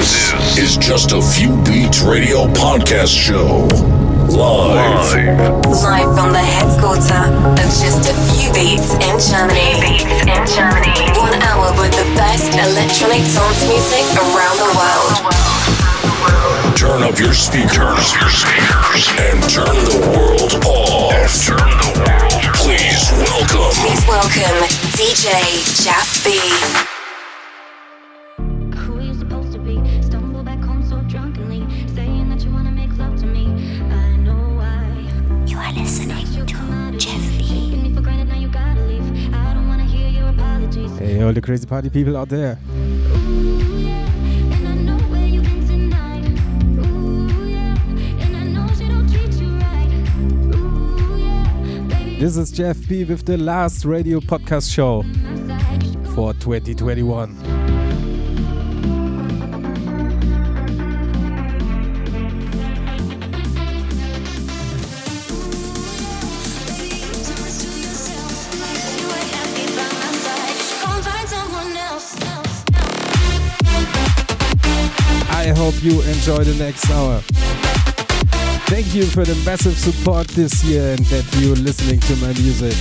This is just a few beats radio podcast show. Live. Live. From the headquarters of just a few beats in Germany. Beats in Germany. One hour with the best electronic dance music around the world. Turn up your speakers. Your speakers. And turn the world off. And turn the world. Please welcome. Please welcome DJ Jaffy. B. Hey, all the crazy party people out there. This is Jeff B with the last radio podcast show for 2021. hope you enjoy the next hour. Thank you for the massive support this year and that you're listening to my music.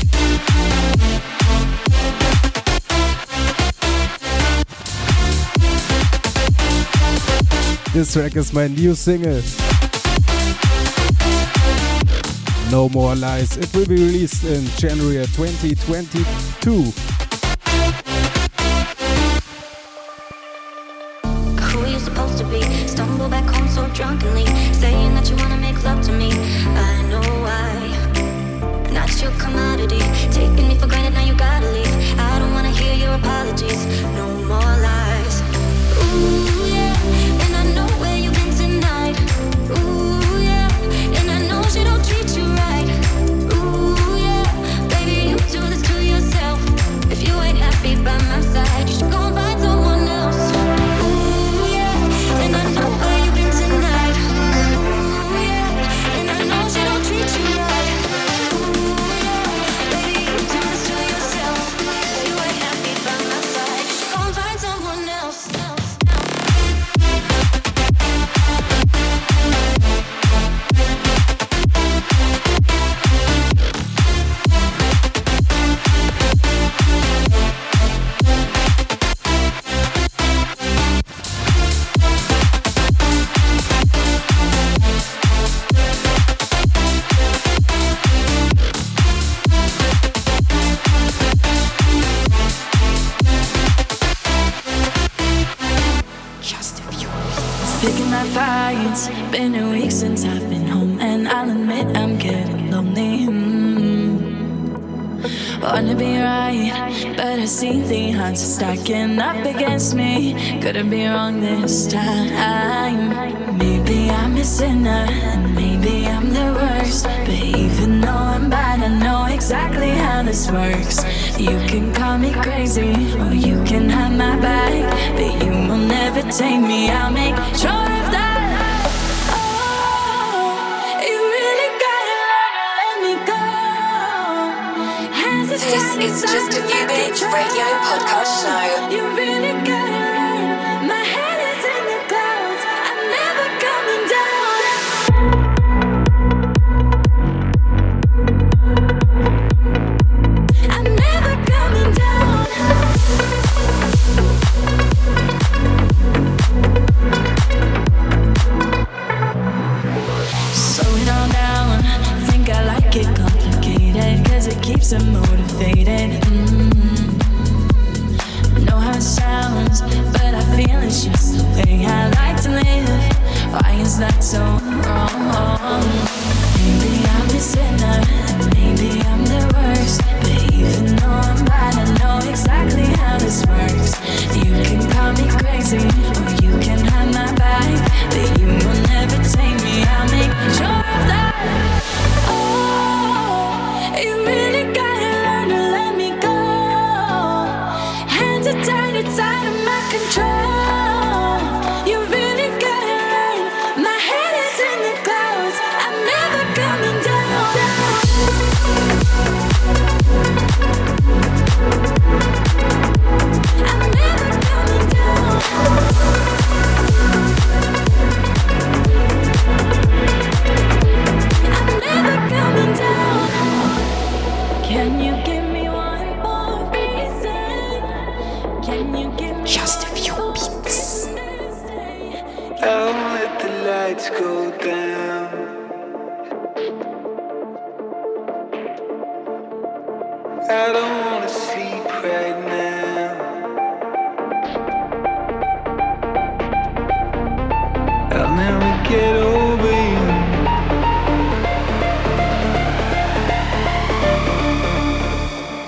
This track is my new single. No More Lies. It will be released in January 2022.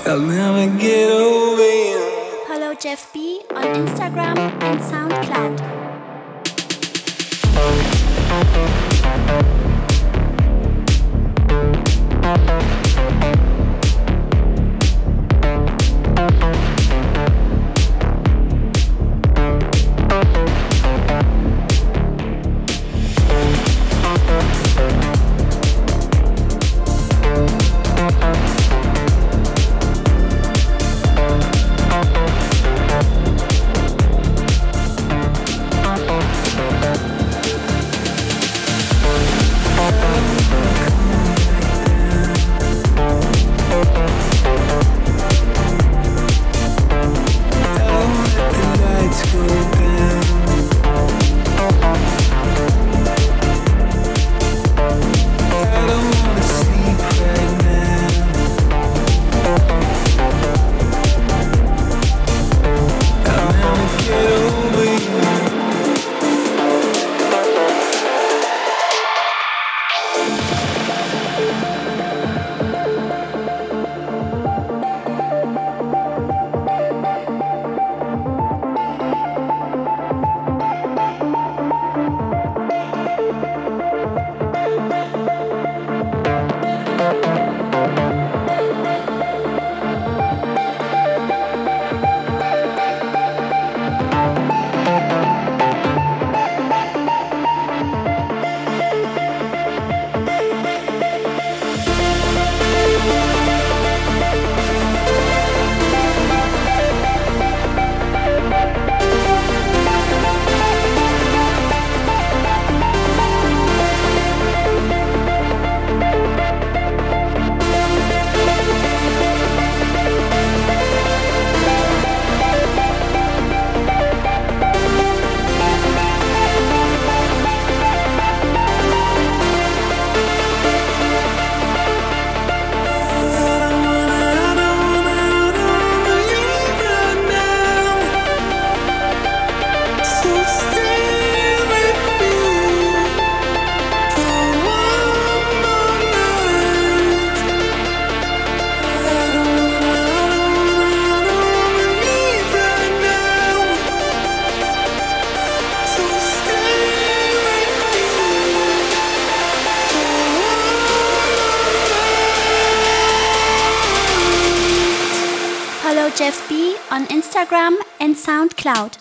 I'll never get over you. Follow Jeff B on Instagram and SoundCloud. cloud.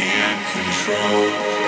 can't control.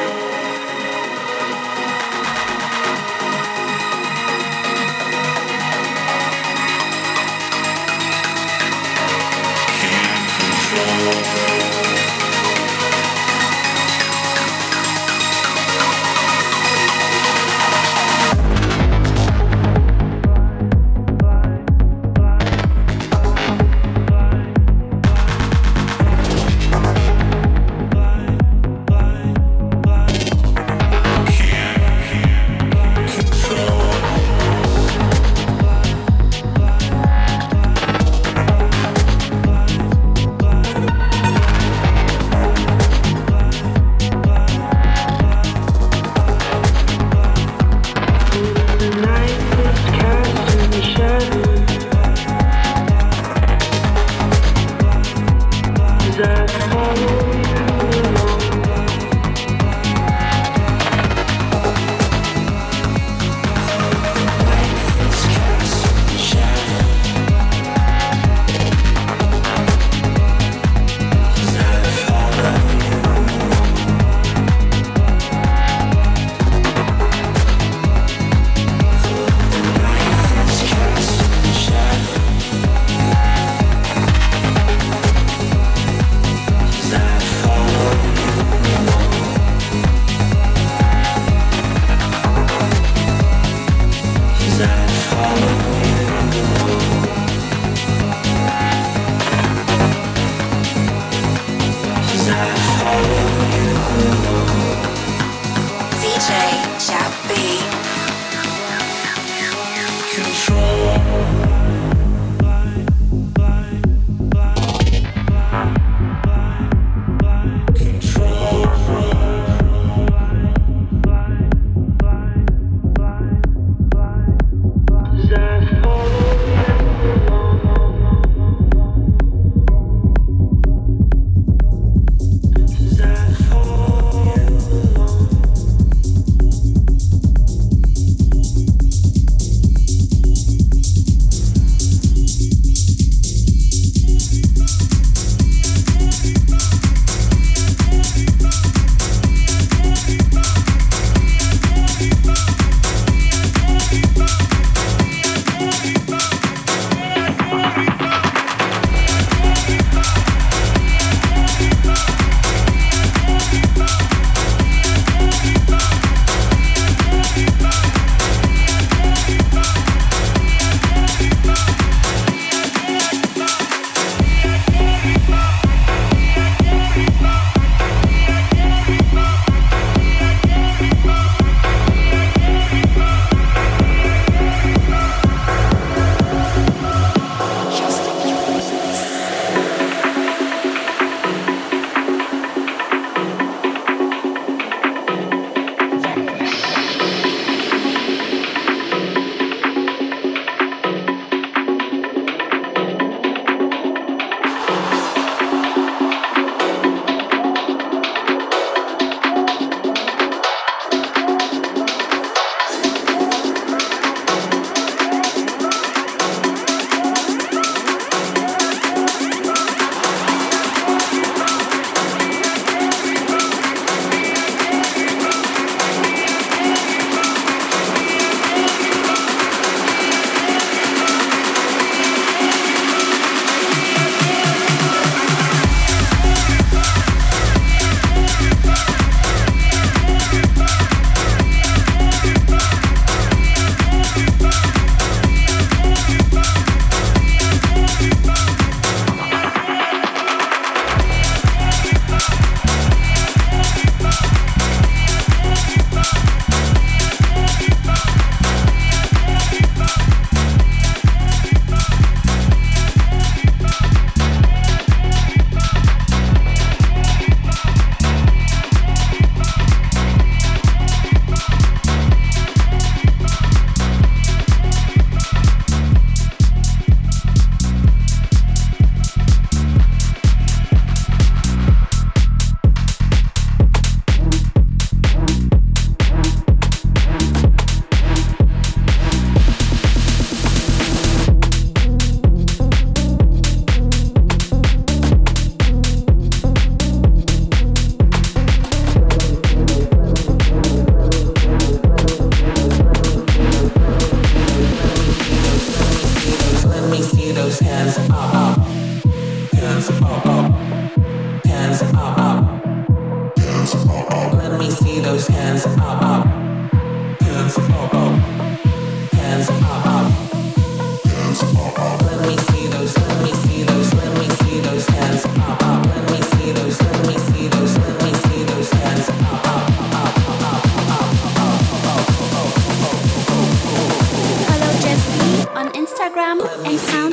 Instagram and SoundCloud.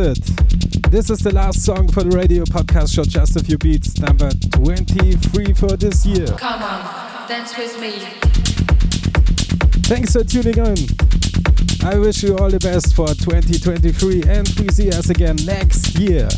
It. This is the last song for the radio podcast show, Just a Few Beats, number 23 for this year. Come on, dance with me. Thanks for tuning in. I wish you all the best for 2023 and we see us again next year.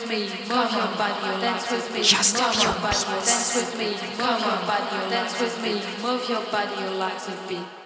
with me, move your body, dance with me, just move your body, dance with me, move your body, dance with me, move your body, your like with me.